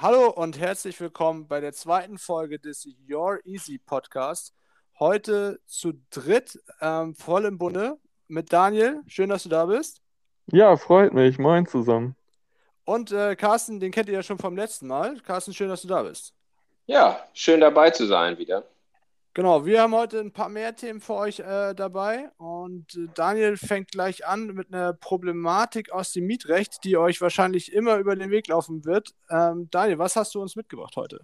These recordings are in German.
Hallo und herzlich willkommen bei der zweiten Folge des Your Easy Podcast. Heute zu dritt, ähm, voll im Bunde mit Daniel. Schön, dass du da bist. Ja, freut mich. Moin zusammen. Und äh, Carsten, den kennt ihr ja schon vom letzten Mal. Carsten, schön, dass du da bist. Ja, schön dabei zu sein wieder. Genau, wir haben heute ein paar mehr Themen für euch äh, dabei und äh, Daniel fängt gleich an mit einer Problematik aus dem Mietrecht, die euch wahrscheinlich immer über den Weg laufen wird. Ähm, Daniel, was hast du uns mitgebracht heute?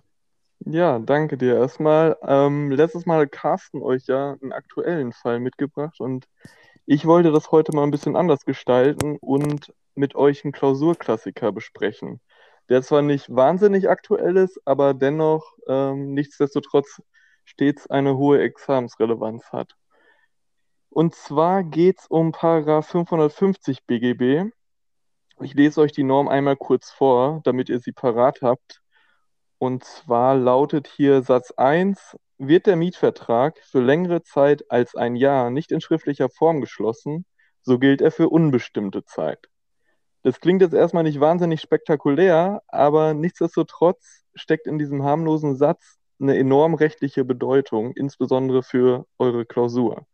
Ja, danke dir erstmal. Ähm, letztes Mal hat Carsten euch ja einen aktuellen Fall mitgebracht und ich wollte das heute mal ein bisschen anders gestalten und mit euch einen Klausurklassiker besprechen, der zwar nicht wahnsinnig aktuell ist, aber dennoch ähm, nichtsdestotrotz stets eine hohe Examensrelevanz hat. Und zwar geht es um Paragraph 550 BGB. Ich lese euch die Norm einmal kurz vor, damit ihr sie parat habt. Und zwar lautet hier Satz 1, wird der Mietvertrag für längere Zeit als ein Jahr nicht in schriftlicher Form geschlossen, so gilt er für unbestimmte Zeit. Das klingt jetzt erstmal nicht wahnsinnig spektakulär, aber nichtsdestotrotz steckt in diesem harmlosen Satz eine enorm rechtliche Bedeutung, insbesondere für eure Klausur.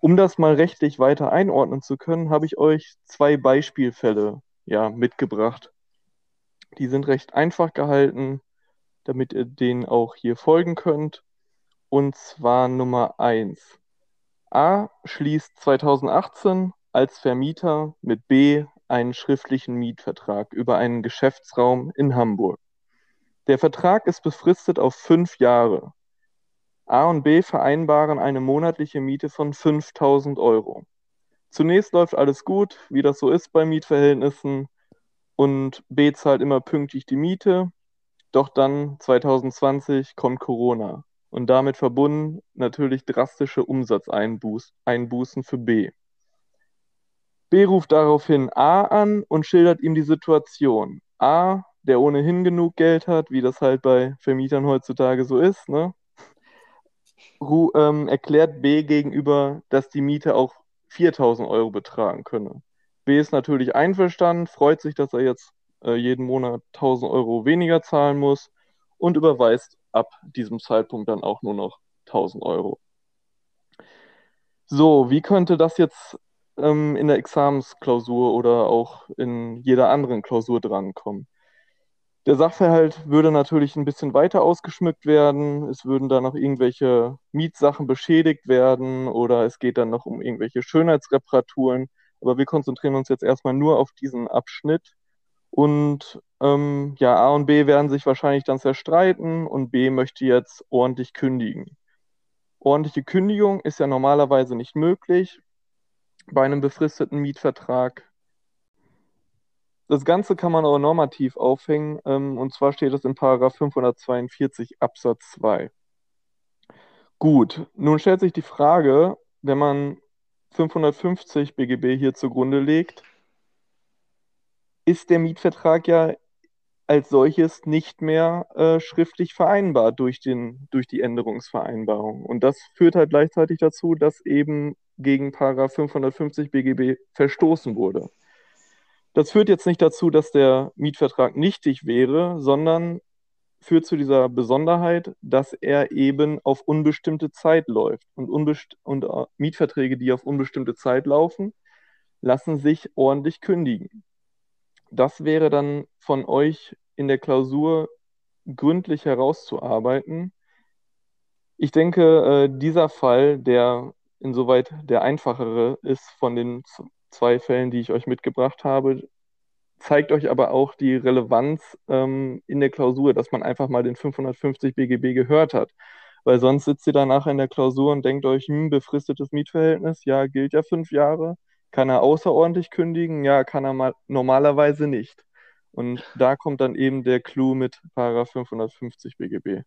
Um das mal rechtlich weiter einordnen zu können, habe ich euch zwei Beispielfälle ja, mitgebracht. Die sind recht einfach gehalten, damit ihr denen auch hier folgen könnt. Und zwar Nummer 1. A schließt 2018 als Vermieter mit B einen schriftlichen Mietvertrag über einen Geschäftsraum in Hamburg. Der Vertrag ist befristet auf fünf Jahre. A und B vereinbaren eine monatliche Miete von 5000 Euro. Zunächst läuft alles gut, wie das so ist bei Mietverhältnissen, und B zahlt immer pünktlich die Miete. Doch dann 2020 kommt Corona und damit verbunden natürlich drastische Umsatzeinbußen für B. B ruft daraufhin A an und schildert ihm die Situation. A der ohnehin genug Geld hat, wie das halt bei Vermietern heutzutage so ist, ne? Ru ähm, erklärt B gegenüber, dass die Miete auch 4000 Euro betragen könne. B ist natürlich einverstanden, freut sich, dass er jetzt äh, jeden Monat 1000 Euro weniger zahlen muss und überweist ab diesem Zeitpunkt dann auch nur noch 1000 Euro. So, wie könnte das jetzt ähm, in der Examensklausur oder auch in jeder anderen Klausur drankommen? Der Sachverhalt würde natürlich ein bisschen weiter ausgeschmückt werden. Es würden dann noch irgendwelche Mietsachen beschädigt werden oder es geht dann noch um irgendwelche Schönheitsreparaturen. Aber wir konzentrieren uns jetzt erstmal nur auf diesen Abschnitt. Und ähm, ja, A und B werden sich wahrscheinlich dann zerstreiten und B möchte jetzt ordentlich kündigen. Ordentliche Kündigung ist ja normalerweise nicht möglich bei einem befristeten Mietvertrag. Das Ganze kann man aber normativ aufhängen, ähm, und zwar steht es in Paragraph 542 Absatz 2. Gut, nun stellt sich die Frage, wenn man 550 BGB hier zugrunde legt, ist der Mietvertrag ja als solches nicht mehr äh, schriftlich vereinbar durch, den, durch die Änderungsvereinbarung. Und das führt halt gleichzeitig dazu, dass eben gegen Paragraph 550 BGB verstoßen wurde. Das führt jetzt nicht dazu, dass der Mietvertrag nichtig wäre, sondern führt zu dieser Besonderheit, dass er eben auf unbestimmte Zeit läuft. Und, unbest und uh, Mietverträge, die auf unbestimmte Zeit laufen, lassen sich ordentlich kündigen. Das wäre dann von euch in der Klausur gründlich herauszuarbeiten. Ich denke, äh, dieser Fall, der insoweit der einfachere ist von den zwei Fällen, die ich euch mitgebracht habe, zeigt euch aber auch die Relevanz ähm, in der Klausur, dass man einfach mal den 550 BGB gehört hat. Weil sonst sitzt ihr danach in der Klausur und denkt euch, hm, befristetes Mietverhältnis, ja, gilt ja fünf Jahre. Kann er außerordentlich kündigen? Ja, kann er mal normalerweise nicht. Und da kommt dann eben der Clou mit Paragraph 550 BGB.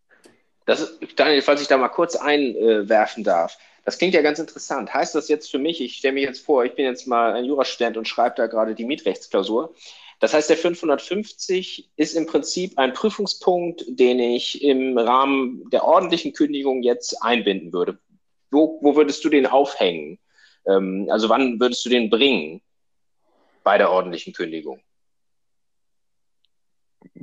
Das, Daniel, falls ich da mal kurz einwerfen darf. Das klingt ja ganz interessant. Heißt das jetzt für mich, ich stelle mir jetzt vor, ich bin jetzt mal ein Jurastudent und schreibe da gerade die Mietrechtsklausur. Das heißt, der 550 ist im Prinzip ein Prüfungspunkt, den ich im Rahmen der ordentlichen Kündigung jetzt einbinden würde. Wo, wo würdest du den aufhängen? Ähm, also wann würdest du den bringen bei der ordentlichen Kündigung?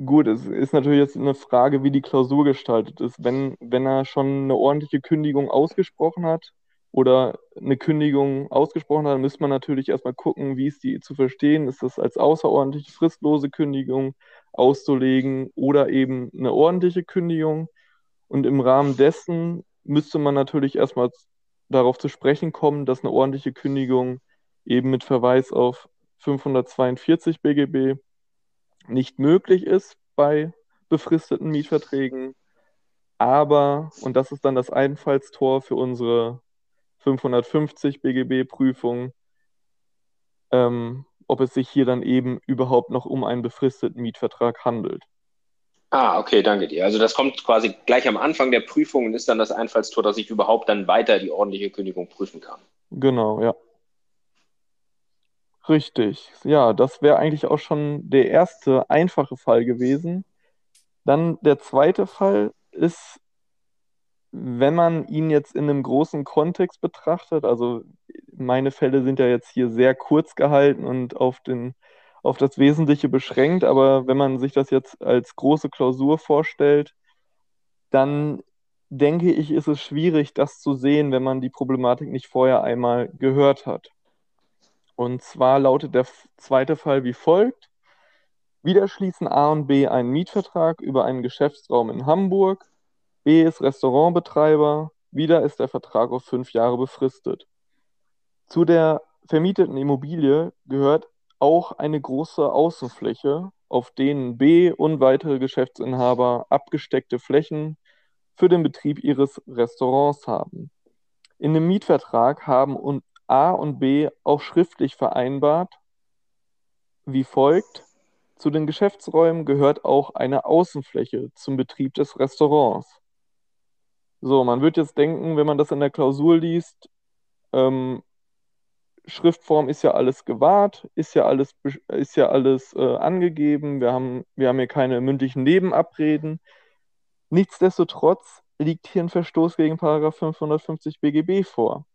Gut, es ist natürlich jetzt eine Frage, wie die Klausur gestaltet ist. Wenn, wenn er schon eine ordentliche Kündigung ausgesprochen hat oder eine Kündigung ausgesprochen hat, dann müsste man natürlich erstmal gucken, wie ist die zu verstehen. Ist das als außerordentliche fristlose Kündigung auszulegen oder eben eine ordentliche Kündigung? Und im Rahmen dessen müsste man natürlich erstmal darauf zu sprechen kommen, dass eine ordentliche Kündigung eben mit Verweis auf 542 BGB nicht möglich ist bei befristeten Mietverträgen. Aber, und das ist dann das Einfallstor für unsere 550 BGB-Prüfung, ähm, ob es sich hier dann eben überhaupt noch um einen befristeten Mietvertrag handelt. Ah, okay, danke dir. Also das kommt quasi gleich am Anfang der Prüfung und ist dann das Einfallstor, dass ich überhaupt dann weiter die ordentliche Kündigung prüfen kann. Genau, ja. Richtig. Ja, das wäre eigentlich auch schon der erste einfache Fall gewesen. Dann der zweite Fall ist, wenn man ihn jetzt in einem großen Kontext betrachtet, also meine Fälle sind ja jetzt hier sehr kurz gehalten und auf, den, auf das Wesentliche beschränkt, aber wenn man sich das jetzt als große Klausur vorstellt, dann denke ich, ist es schwierig, das zu sehen, wenn man die Problematik nicht vorher einmal gehört hat. Und zwar lautet der zweite Fall wie folgt. Wieder schließen A und B einen Mietvertrag über einen Geschäftsraum in Hamburg. B ist Restaurantbetreiber. Wieder ist der Vertrag auf fünf Jahre befristet. Zu der vermieteten Immobilie gehört auch eine große Außenfläche, auf denen B und weitere Geschäftsinhaber abgesteckte Flächen für den Betrieb ihres Restaurants haben. In dem Mietvertrag haben A und B auch schriftlich vereinbart, wie folgt. Zu den Geschäftsräumen gehört auch eine Außenfläche zum Betrieb des Restaurants. So, man wird jetzt denken, wenn man das in der Klausur liest, ähm, Schriftform ist ja alles gewahrt, ist ja alles, ist ja alles äh, angegeben, wir haben, wir haben hier keine mündlichen Nebenabreden. Nichtsdestotrotz liegt hier ein Verstoß gegen 550 BGB vor.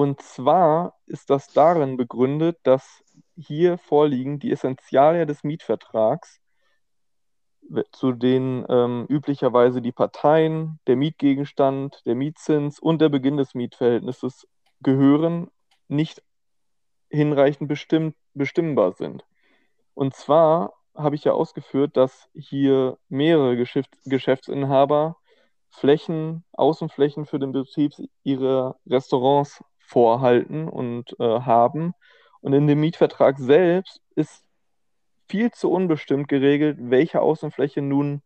Und zwar ist das darin begründet, dass hier vorliegen die Essentialien des Mietvertrags, zu denen ähm, üblicherweise die Parteien, der Mietgegenstand, der Mietzins und der Beginn des Mietverhältnisses gehören, nicht hinreichend bestimmt, bestimmbar sind. Und zwar habe ich ja ausgeführt, dass hier mehrere Geschäft, Geschäftsinhaber Flächen, Außenflächen für den Betrieb ihrer Restaurants vorhalten und äh, haben. Und in dem Mietvertrag selbst ist viel zu unbestimmt geregelt, welche Außenfläche nun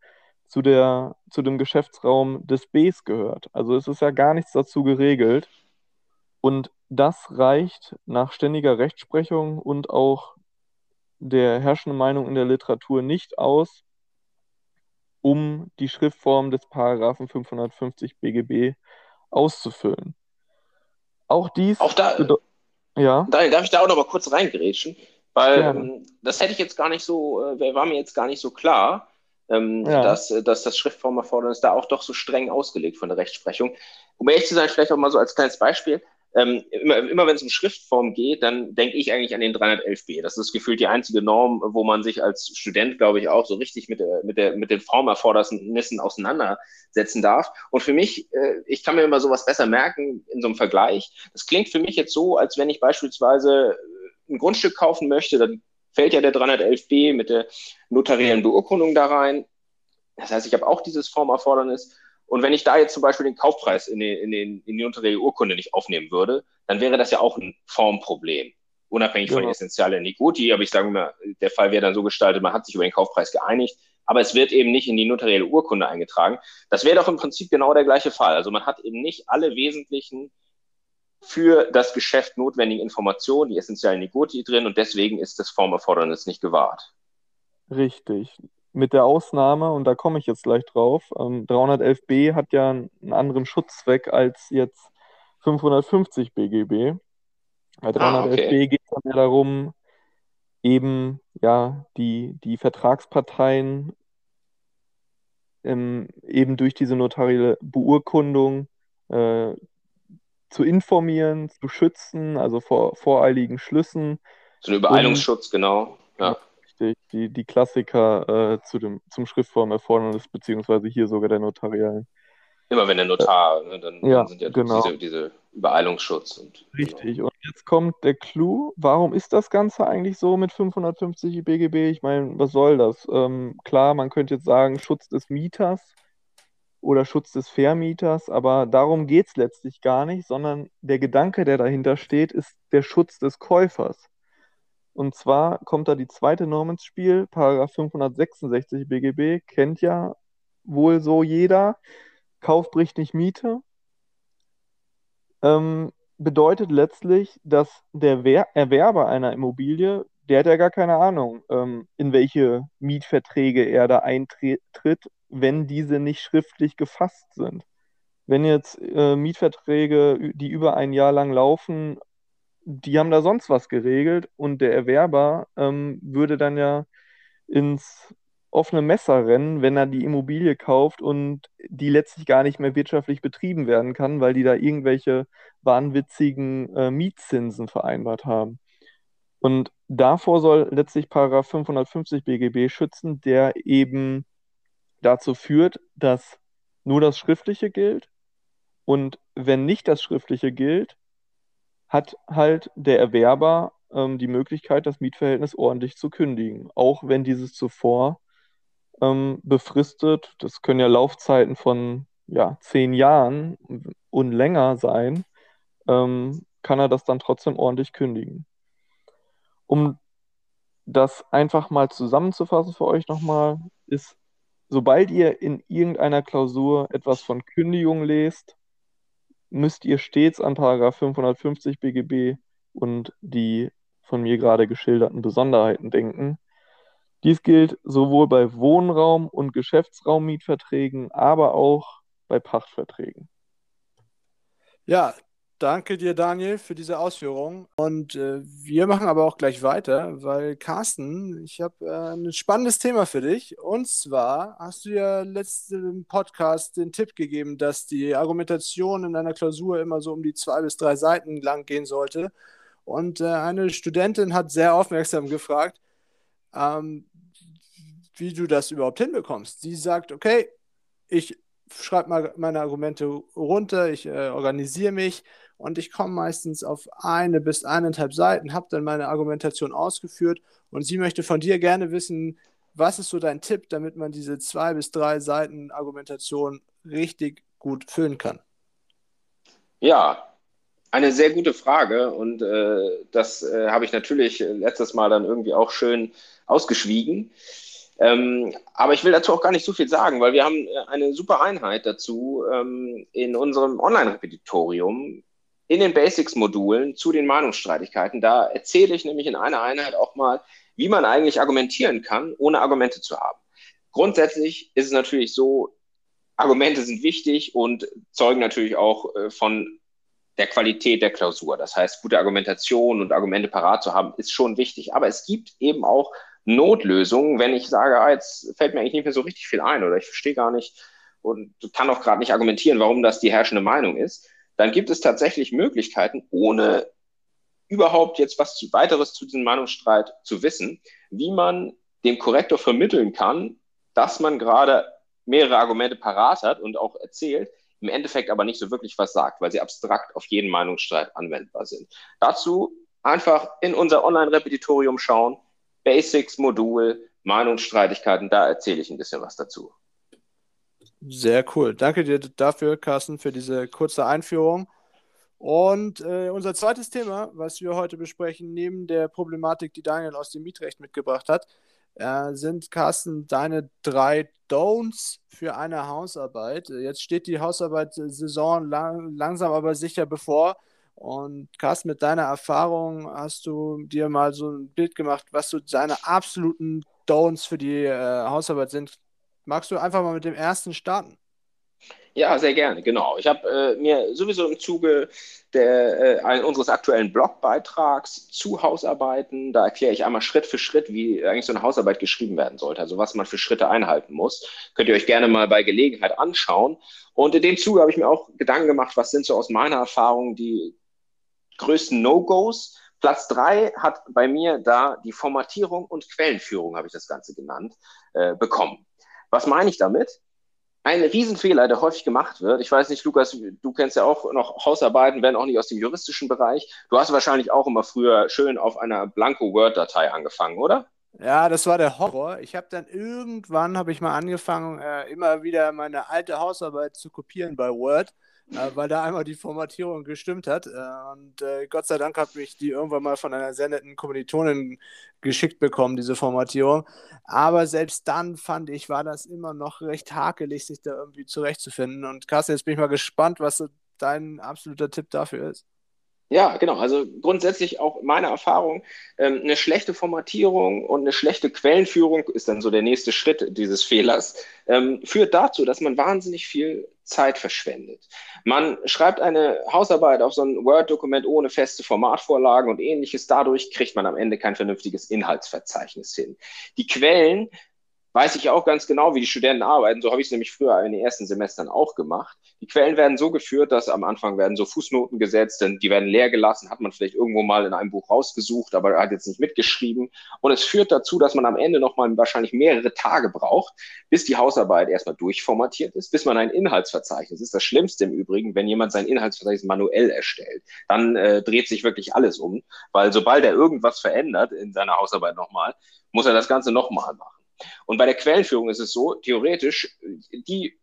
zu, der, zu dem Geschäftsraum des Bs gehört. Also es ist ja gar nichts dazu geregelt. Und das reicht nach ständiger Rechtsprechung und auch der herrschenden Meinung in der Literatur nicht aus, um die Schriftform des Paragraphen 550 BGB auszufüllen. Auch dies. Auch da, ja. Daniel, darf ich da auch noch mal kurz reingrätschen? Weil ja. ähm, das hätte ich jetzt gar nicht so, äh, war mir jetzt gar nicht so klar, ähm, ja. dass, äh, dass das Schriftformerfordernis da auch doch so streng ausgelegt von der Rechtsprechung. Um ehrlich zu sein, vielleicht auch mal so als kleines Beispiel ähm, immer, immer wenn es um Schriftform geht, dann denke ich eigentlich an den 311b. Das ist gefühlt die einzige Norm, wo man sich als Student, glaube ich, auch so richtig mit, der, mit, der, mit den Formerfordernissen auseinandersetzen darf. Und für mich, äh, ich kann mir immer sowas besser merken in so einem Vergleich. Das klingt für mich jetzt so, als wenn ich beispielsweise ein Grundstück kaufen möchte, dann fällt ja der 311b mit der notariellen Beurkundung da rein. Das heißt, ich habe auch dieses Formerfordernis. Und wenn ich da jetzt zum Beispiel den Kaufpreis in, den, in, den, in die untere Urkunde nicht aufnehmen würde, dann wäre das ja auch ein Formproblem. Unabhängig genau. von Essentiale Niguti, aber ich sage mal, der Fall wäre dann so gestaltet, man hat sich über den Kaufpreis geeinigt, aber es wird eben nicht in die notarielle Urkunde eingetragen. Das wäre doch im Prinzip genau der gleiche Fall. Also man hat eben nicht alle wesentlichen für das Geschäft notwendigen Informationen, die essentiellen Niguti drin und deswegen ist das Formerfordernis nicht gewahrt. Richtig mit der Ausnahme, und da komme ich jetzt gleich drauf, ähm, 311b hat ja einen anderen Schutzzweck als jetzt 550 BGB. Bei 311b ah, okay. geht es ja darum, eben ja die, die Vertragsparteien ähm, eben durch diese notarielle Beurkundung äh, zu informieren, zu schützen, also vor voreiligen Schlüssen. So ein Übereilungsschutz, und, genau. Ja. Richtig, die, die Klassiker äh, zu dem, zum Schriftformerfordernis, beziehungsweise hier sogar der notarialen. Immer wenn der Notar, ne, dann, ja, dann sind ja genau. diese, diese Übereilungsschutz. Und, Richtig, genau. und jetzt kommt der Clou. Warum ist das Ganze eigentlich so mit 550 BGB? Ich meine, was soll das? Ähm, klar, man könnte jetzt sagen, Schutz des Mieters oder Schutz des Vermieters, aber darum geht es letztlich gar nicht, sondern der Gedanke, der dahinter steht, ist der Schutz des Käufers. Und zwar kommt da die zweite Norm ins Spiel, Paragraph 566 BGB, kennt ja wohl so jeder. Kauf bricht nicht Miete. Ähm, bedeutet letztlich, dass der Wer Erwerber einer Immobilie, der hat ja gar keine Ahnung, ähm, in welche Mietverträge er da eintritt, wenn diese nicht schriftlich gefasst sind. Wenn jetzt äh, Mietverträge, die über ein Jahr lang laufen, die haben da sonst was geregelt und der Erwerber ähm, würde dann ja ins offene Messer rennen, wenn er die Immobilie kauft und die letztlich gar nicht mehr wirtschaftlich betrieben werden kann, weil die da irgendwelche wahnwitzigen äh, Mietzinsen vereinbart haben. Und davor soll letztlich Paragraph 550 BGB schützen, der eben dazu führt, dass nur das Schriftliche gilt und wenn nicht das Schriftliche gilt, hat halt der Erwerber ähm, die Möglichkeit, das Mietverhältnis ordentlich zu kündigen, auch wenn dieses zuvor ähm, befristet, das können ja Laufzeiten von ja, zehn Jahren und länger sein, ähm, kann er das dann trotzdem ordentlich kündigen. Um das einfach mal zusammenzufassen für euch nochmal, ist, sobald ihr in irgendeiner Klausur etwas von Kündigung lest, müsst ihr stets an Paragraph 550 BGB und die von mir gerade geschilderten Besonderheiten denken. Dies gilt sowohl bei Wohnraum- und Geschäftsraummietverträgen, aber auch bei Pachtverträgen. Ja, danke dir, Daniel, für diese Ausführungen. Und äh, wir machen aber auch gleich weiter, weil Carsten, ich habe äh, ein spannendes Thema für dich. Und zwar hast du ja letzten Podcast den Tipp gegeben, dass die Argumentation in einer Klausur immer so um die zwei bis drei Seiten lang gehen sollte. Und äh, eine Studentin hat sehr aufmerksam gefragt, ähm, wie du das überhaupt hinbekommst. Sie sagt, okay, ich schreibe mal meine Argumente runter, ich äh, organisiere mich und ich komme meistens auf eine bis eineinhalb Seiten, habe dann meine Argumentation ausgeführt und sie möchte von dir gerne wissen, was ist so dein Tipp, damit man diese zwei bis drei Seiten Argumentation richtig gut füllen kann? Ja, eine sehr gute Frage und äh, das äh, habe ich natürlich letztes Mal dann irgendwie auch schön ausgeschwiegen. Ähm, aber ich will dazu auch gar nicht so viel sagen, weil wir haben äh, eine super Einheit dazu ähm, in unserem Online-Repetitorium, in den Basics-Modulen zu den Meinungsstreitigkeiten. Da erzähle ich nämlich in einer Einheit auch mal, wie man eigentlich argumentieren kann, ohne Argumente zu haben. Grundsätzlich ist es natürlich so, Argumente sind wichtig und zeugen natürlich auch äh, von der Qualität der Klausur. Das heißt, gute Argumentation und Argumente parat zu haben, ist schon wichtig. Aber es gibt eben auch Notlösung, wenn ich sage, ah, jetzt fällt mir eigentlich nicht mehr so richtig viel ein oder ich verstehe gar nicht und kann auch gerade nicht argumentieren, warum das die herrschende Meinung ist, dann gibt es tatsächlich Möglichkeiten, ohne überhaupt jetzt was weiteres zu diesem Meinungsstreit zu wissen, wie man dem Korrektor vermitteln kann, dass man gerade mehrere Argumente parat hat und auch erzählt, im Endeffekt aber nicht so wirklich was sagt, weil sie abstrakt auf jeden Meinungsstreit anwendbar sind. Dazu einfach in unser Online-Repetitorium schauen, Basics-Modul, Meinungsstreitigkeiten, da erzähle ich ein bisschen was dazu. Sehr cool. Danke dir dafür, Carsten, für diese kurze Einführung. Und äh, unser zweites Thema, was wir heute besprechen, neben der Problematik, die Daniel aus dem Mietrecht mitgebracht hat, äh, sind, Carsten, deine drei Don'ts für eine Hausarbeit. Jetzt steht die Hausarbeitssaison lang, langsam aber sicher bevor. Und Carsten, mit deiner Erfahrung hast du dir mal so ein Bild gemacht, was so deine absoluten Don'ts für die äh, Hausarbeit sind. Magst du einfach mal mit dem ersten starten? Ja, sehr gerne, genau. Ich habe äh, mir sowieso im Zuge der, äh, unseres aktuellen Blogbeitrags zu Hausarbeiten, da erkläre ich einmal Schritt für Schritt, wie eigentlich so eine Hausarbeit geschrieben werden sollte, also was man für Schritte einhalten muss. Könnt ihr euch gerne mal bei Gelegenheit anschauen. Und in dem Zuge habe ich mir auch Gedanken gemacht, was sind so aus meiner Erfahrung die größten No-Gos Platz drei hat bei mir da die Formatierung und Quellenführung, habe ich das Ganze genannt, äh, bekommen. Was meine ich damit? Ein Riesenfehler, der häufig gemacht wird. Ich weiß nicht, Lukas, du kennst ja auch noch Hausarbeiten, wenn auch nicht aus dem juristischen Bereich. Du hast wahrscheinlich auch immer früher schön auf einer blanko Word-Datei angefangen, oder? Ja, das war der Horror. Ich habe dann irgendwann, habe ich mal angefangen, äh, immer wieder meine alte Hausarbeit zu kopieren bei Word weil da einmal die Formatierung gestimmt hat. Äh, und äh, Gott sei Dank habe ich die irgendwann mal von einer sehr netten Kommilitonin geschickt bekommen, diese Formatierung. Aber selbst dann fand ich, war das immer noch recht hakelig, sich da irgendwie zurechtzufinden. Und Carsten, jetzt bin ich mal gespannt, was so dein absoluter Tipp dafür ist. Ja, genau. Also grundsätzlich auch meine Erfahrung, ähm, eine schlechte Formatierung und eine schlechte Quellenführung ist dann so der nächste Schritt dieses Fehlers, ähm, führt dazu, dass man wahnsinnig viel Zeit verschwendet. Man schreibt eine Hausarbeit auf so ein Word-Dokument ohne feste Formatvorlagen und ähnliches. Dadurch kriegt man am Ende kein vernünftiges Inhaltsverzeichnis hin. Die Quellen weiß ich auch ganz genau, wie die Studenten arbeiten. So habe ich es nämlich früher in den ersten Semestern auch gemacht. Die Quellen werden so geführt, dass am Anfang werden so Fußnoten gesetzt, denn die werden leer gelassen, hat man vielleicht irgendwo mal in einem Buch rausgesucht, aber hat jetzt nicht mitgeschrieben. Und es führt dazu, dass man am Ende nochmal wahrscheinlich mehrere Tage braucht, bis die Hausarbeit erstmal durchformatiert ist, bis man ein Inhaltsverzeichnis, das ist das Schlimmste im Übrigen, wenn jemand sein Inhaltsverzeichnis manuell erstellt, dann äh, dreht sich wirklich alles um, weil sobald er irgendwas verändert in seiner Hausarbeit nochmal, muss er das Ganze nochmal machen. Und bei der Quellenführung ist es so, theoretisch, die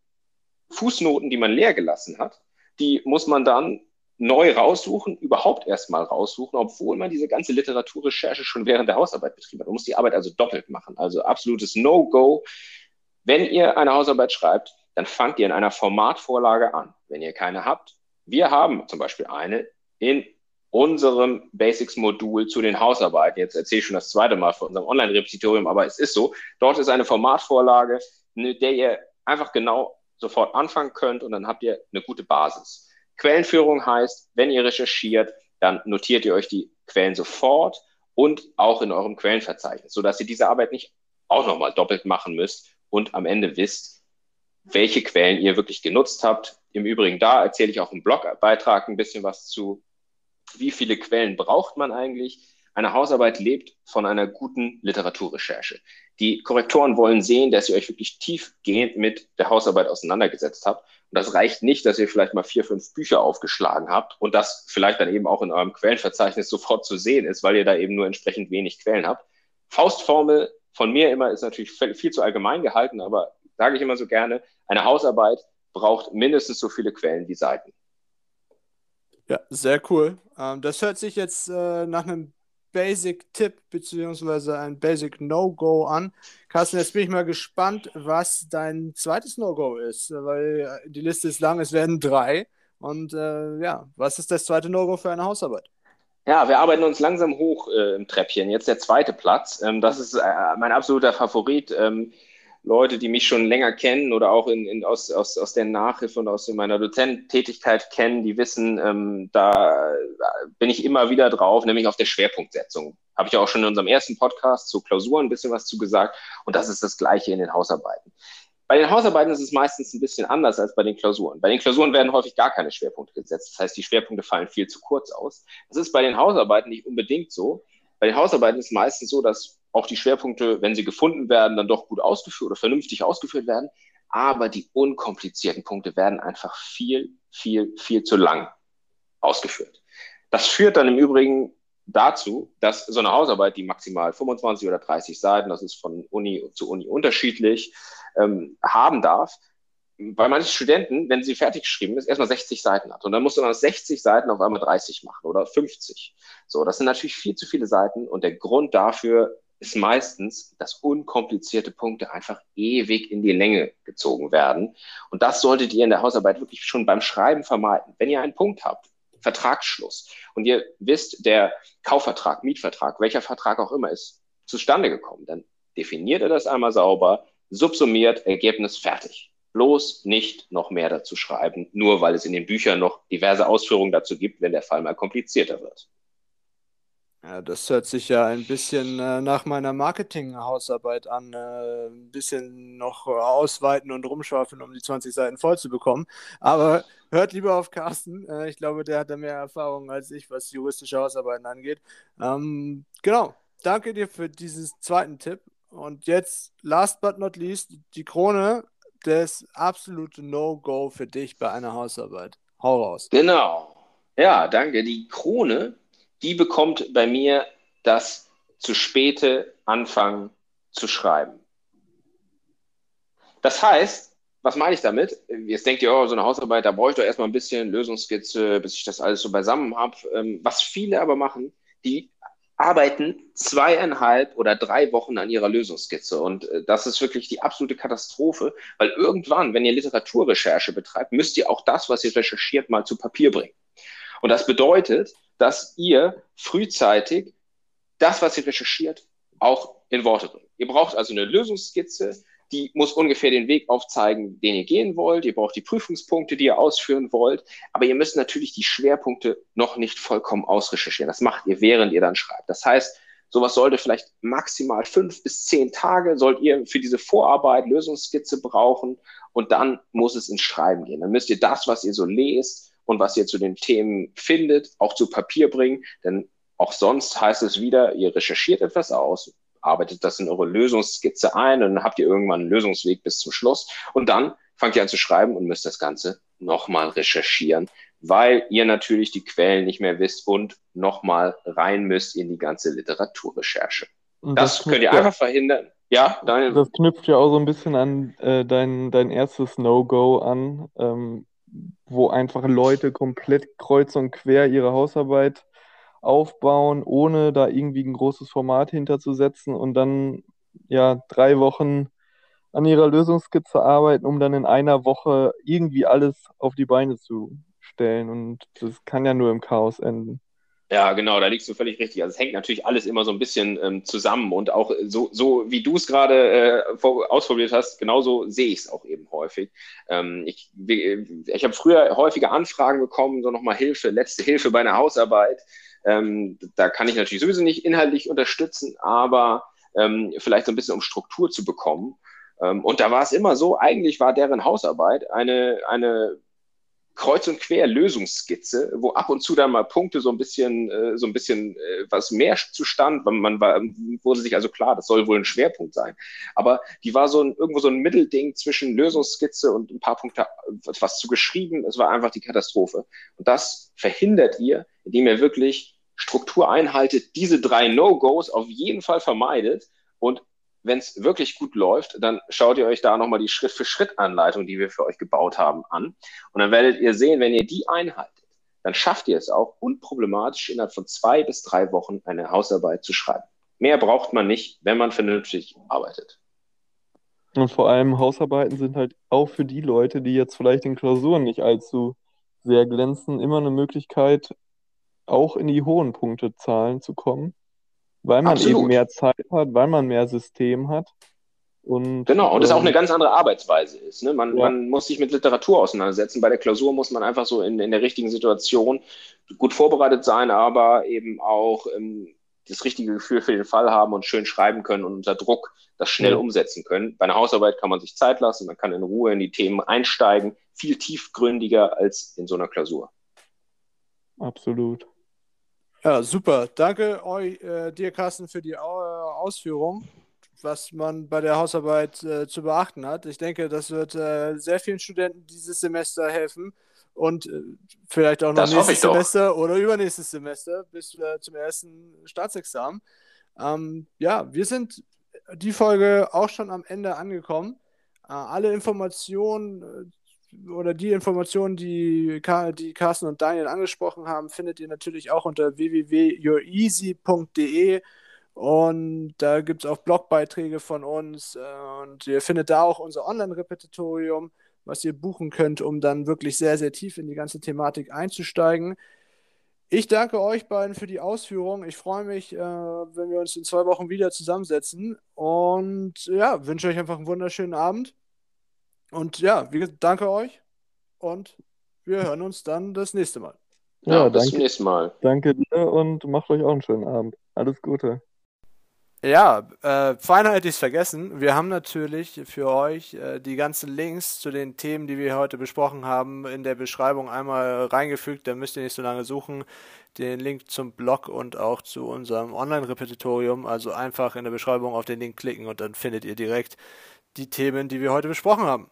Fußnoten, die man leer gelassen hat, die muss man dann neu raussuchen, überhaupt erstmal raussuchen, obwohl man diese ganze Literaturrecherche schon während der Hausarbeit betrieben hat. Man muss die Arbeit also doppelt machen. Also absolutes No-Go. Wenn ihr eine Hausarbeit schreibt, dann fangt ihr in einer Formatvorlage an. Wenn ihr keine habt, wir haben zum Beispiel eine in unserem Basics-Modul zu den Hausarbeiten. Jetzt erzähle ich schon das zweite Mal von unserem Online-Repositorium, aber es ist so. Dort ist eine Formatvorlage, mit der ihr einfach genau sofort anfangen könnt und dann habt ihr eine gute Basis. Quellenführung heißt, wenn ihr recherchiert, dann notiert ihr euch die Quellen sofort und auch in eurem Quellenverzeichnis, sodass ihr diese Arbeit nicht auch nochmal doppelt machen müsst und am Ende wisst, welche Quellen ihr wirklich genutzt habt. Im Übrigen, da erzähle ich auch im Blogbeitrag ein bisschen was zu wie viele Quellen braucht man eigentlich? Eine Hausarbeit lebt von einer guten Literaturrecherche. Die Korrektoren wollen sehen, dass ihr euch wirklich tiefgehend mit der Hausarbeit auseinandergesetzt habt. Und das reicht nicht, dass ihr vielleicht mal vier, fünf Bücher aufgeschlagen habt und das vielleicht dann eben auch in eurem Quellenverzeichnis sofort zu sehen ist, weil ihr da eben nur entsprechend wenig Quellen habt. Faustformel von mir immer ist natürlich viel zu allgemein gehalten, aber sage ich immer so gerne, eine Hausarbeit braucht mindestens so viele Quellen wie Seiten. Ja, sehr cool. Ähm, das hört sich jetzt äh, nach einem Basic-Tipp beziehungsweise ein Basic No-Go an. Carsten, jetzt bin ich mal gespannt, was dein zweites No-Go ist, weil äh, die Liste ist lang, es werden drei. Und äh, ja, was ist das zweite No-Go für eine Hausarbeit? Ja, wir arbeiten uns langsam hoch äh, im Treppchen. Jetzt der zweite Platz. Ähm, das ist äh, mein absoluter Favorit. Ähm, Leute, die mich schon länger kennen oder auch in, in, aus, aus, aus der Nachhilfe und aus meiner Dozententätigkeit kennen, die wissen, ähm, da bin ich immer wieder drauf, nämlich auf der Schwerpunktsetzung. Habe ich auch schon in unserem ersten Podcast zu Klausuren ein bisschen was zu gesagt. Und das ist das Gleiche in den Hausarbeiten. Bei den Hausarbeiten ist es meistens ein bisschen anders als bei den Klausuren. Bei den Klausuren werden häufig gar keine Schwerpunkte gesetzt. Das heißt, die Schwerpunkte fallen viel zu kurz aus. Das ist bei den Hausarbeiten nicht unbedingt so. Bei den Hausarbeiten ist es meistens so, dass auch die Schwerpunkte, wenn sie gefunden werden, dann doch gut ausgeführt oder vernünftig ausgeführt werden. Aber die unkomplizierten Punkte werden einfach viel, viel, viel zu lang ausgeführt. Das führt dann im Übrigen dazu, dass so eine Hausarbeit, die maximal 25 oder 30 Seiten, das ist von Uni zu Uni unterschiedlich, ähm, haben darf, weil manche Studenten, wenn sie fertig geschrieben ist, erstmal 60 Seiten hat. Und dann musst du aus 60 Seiten auf einmal 30 machen oder 50. So, das sind natürlich viel zu viele Seiten. Und der Grund dafür ist meistens, dass unkomplizierte Punkte einfach ewig in die Länge gezogen werden. Und das solltet ihr in der Hausarbeit wirklich schon beim Schreiben vermeiden. Wenn ihr einen Punkt habt, Vertragsschluss, und ihr wisst, der Kaufvertrag, Mietvertrag, welcher Vertrag auch immer ist zustande gekommen, dann definiert ihr das einmal sauber, subsumiert, Ergebnis fertig. Bloß nicht noch mehr dazu schreiben, nur weil es in den Büchern noch diverse Ausführungen dazu gibt, wenn der Fall mal komplizierter wird. Ja, das hört sich ja ein bisschen äh, nach meiner Marketing-Hausarbeit an. Äh, ein bisschen noch ausweiten und rumschaufeln, um die 20 Seiten voll zu bekommen. Aber hört lieber auf Carsten. Äh, ich glaube, der hat da mehr Erfahrung als ich, was juristische Hausarbeiten angeht. Ähm, genau. Danke dir für diesen zweiten Tipp. Und jetzt, last but not least, die Krone des absolute No-Go für dich bei einer Hausarbeit. Hau raus. Genau. Ja, danke. Die Krone die bekommt bei mir das zu späte Anfangen zu schreiben. Das heißt, was meine ich damit? Jetzt denkt ihr, oh, so eine Hausarbeit, da brauche ich doch erstmal ein bisschen Lösungsskizze, bis ich das alles so beisammen habe. Ähm, was viele aber machen, die arbeiten zweieinhalb oder drei Wochen an ihrer Lösungsskizze. Und äh, das ist wirklich die absolute Katastrophe, weil irgendwann, wenn ihr Literaturrecherche betreibt, müsst ihr auch das, was ihr recherchiert, mal zu Papier bringen. Und das bedeutet, dass ihr frühzeitig das, was ihr recherchiert, auch in Worte bringt. Ihr braucht also eine Lösungsskizze, die muss ungefähr den Weg aufzeigen, den ihr gehen wollt. Ihr braucht die Prüfungspunkte, die ihr ausführen wollt. Aber ihr müsst natürlich die Schwerpunkte noch nicht vollkommen ausrecherchieren. Das macht ihr, während ihr dann schreibt. Das heißt, sowas sollte vielleicht maximal fünf bis zehn Tage sollt ihr für diese Vorarbeit Lösungsskizze brauchen und dann muss es ins Schreiben gehen. Dann müsst ihr das, was ihr so lest, und was ihr zu den Themen findet, auch zu Papier bringen. Denn auch sonst heißt es wieder, ihr recherchiert etwas aus, arbeitet das in eure Lösungsskizze ein und dann habt ihr irgendwann einen Lösungsweg bis zum Schluss. Und dann fangt ihr an zu schreiben und müsst das Ganze nochmal recherchieren, weil ihr natürlich die Quellen nicht mehr wisst und nochmal rein müsst in die ganze Literaturrecherche. Das, das könnt ihr einfach verhindern. Ja, Daniel. Das knüpft ja auch so ein bisschen an äh, dein, dein erstes No-Go an. Ähm, wo einfach Leute komplett kreuz und quer ihre Hausarbeit aufbauen, ohne da irgendwie ein großes Format hinterzusetzen und dann ja drei Wochen an ihrer Lösungskizze arbeiten, um dann in einer Woche irgendwie alles auf die Beine zu stellen. Und das kann ja nur im Chaos enden. Ja, genau, da liegst du völlig richtig. Also es hängt natürlich alles immer so ein bisschen ähm, zusammen und auch so, so wie du es gerade äh, ausprobiert hast, genauso sehe ich es auch eben häufig. Ähm, ich ich habe früher häufige Anfragen bekommen, so nochmal Hilfe, letzte Hilfe bei einer Hausarbeit. Ähm, da kann ich natürlich sowieso nicht inhaltlich unterstützen, aber ähm, vielleicht so ein bisschen um Struktur zu bekommen. Ähm, und da war es immer so, eigentlich war deren Hausarbeit eine, eine kreuz und quer Lösungsskizze, wo ab und zu dann mal Punkte so ein bisschen, äh, so ein bisschen äh, was mehr zustand. Man, war, wurde sich also klar, das soll wohl ein Schwerpunkt sein. Aber die war so ein, irgendwo so ein Mittelding zwischen Lösungsskizze und ein paar Punkte was zu geschrieben. Es war einfach die Katastrophe. Und das verhindert ihr, indem ihr wirklich Struktur einhaltet, diese drei No-Gos auf jeden Fall vermeidet und wenn es wirklich gut läuft, dann schaut ihr euch da nochmal die Schritt-für-Schritt-Anleitung, die wir für euch gebaut haben, an. Und dann werdet ihr sehen, wenn ihr die einhaltet, dann schafft ihr es auch unproblematisch innerhalb von zwei bis drei Wochen eine Hausarbeit zu schreiben. Mehr braucht man nicht, wenn man vernünftig arbeitet. Und vor allem Hausarbeiten sind halt auch für die Leute, die jetzt vielleicht in Klausuren nicht allzu sehr glänzen, immer eine Möglichkeit, auch in die hohen Punktezahlen zu kommen. Weil man Absolut. eben mehr Zeit hat, weil man mehr System hat. Und, genau, und es ähm, auch eine ganz andere Arbeitsweise ist. Ne? Man, ja. man muss sich mit Literatur auseinandersetzen. Bei der Klausur muss man einfach so in, in der richtigen Situation gut vorbereitet sein, aber eben auch ähm, das richtige Gefühl für den Fall haben und schön schreiben können und unter Druck das schnell ja. umsetzen können. Bei einer Hausarbeit kann man sich Zeit lassen, man kann in Ruhe in die Themen einsteigen, viel tiefgründiger als in so einer Klausur. Absolut. Ja, super. Danke euch, äh, dir, Carsten, für die Au Ausführung, was man bei der Hausarbeit äh, zu beachten hat. Ich denke, das wird äh, sehr vielen Studenten dieses Semester helfen und äh, vielleicht auch noch das nächstes Semester oder übernächstes Semester bis äh, zum ersten Staatsexamen. Ähm, ja, wir sind die Folge auch schon am Ende angekommen. Äh, alle Informationen oder die Informationen, die, die Carsten und Daniel angesprochen haben, findet ihr natürlich auch unter www.youreasy.de und da gibt es auch Blogbeiträge von uns äh, und ihr findet da auch unser Online-Repetitorium, was ihr buchen könnt, um dann wirklich sehr, sehr tief in die ganze Thematik einzusteigen. Ich danke euch beiden für die Ausführung. Ich freue mich, äh, wenn wir uns in zwei Wochen wieder zusammensetzen und ja, wünsche euch einfach einen wunderschönen Abend. Und ja, wie gesagt, danke euch und wir hören uns dann das nächste Mal. Ja, ja bis danke, zum nächsten Mal. Danke dir und macht euch auch einen schönen Abend. Alles Gute. Ja, äh, beinahe hätte ich es vergessen. Wir haben natürlich für euch äh, die ganzen Links zu den Themen, die wir heute besprochen haben, in der Beschreibung einmal reingefügt. Da müsst ihr nicht so lange suchen. Den Link zum Blog und auch zu unserem Online-Repetitorium. Also einfach in der Beschreibung auf den Link klicken und dann findet ihr direkt die Themen, die wir heute besprochen haben.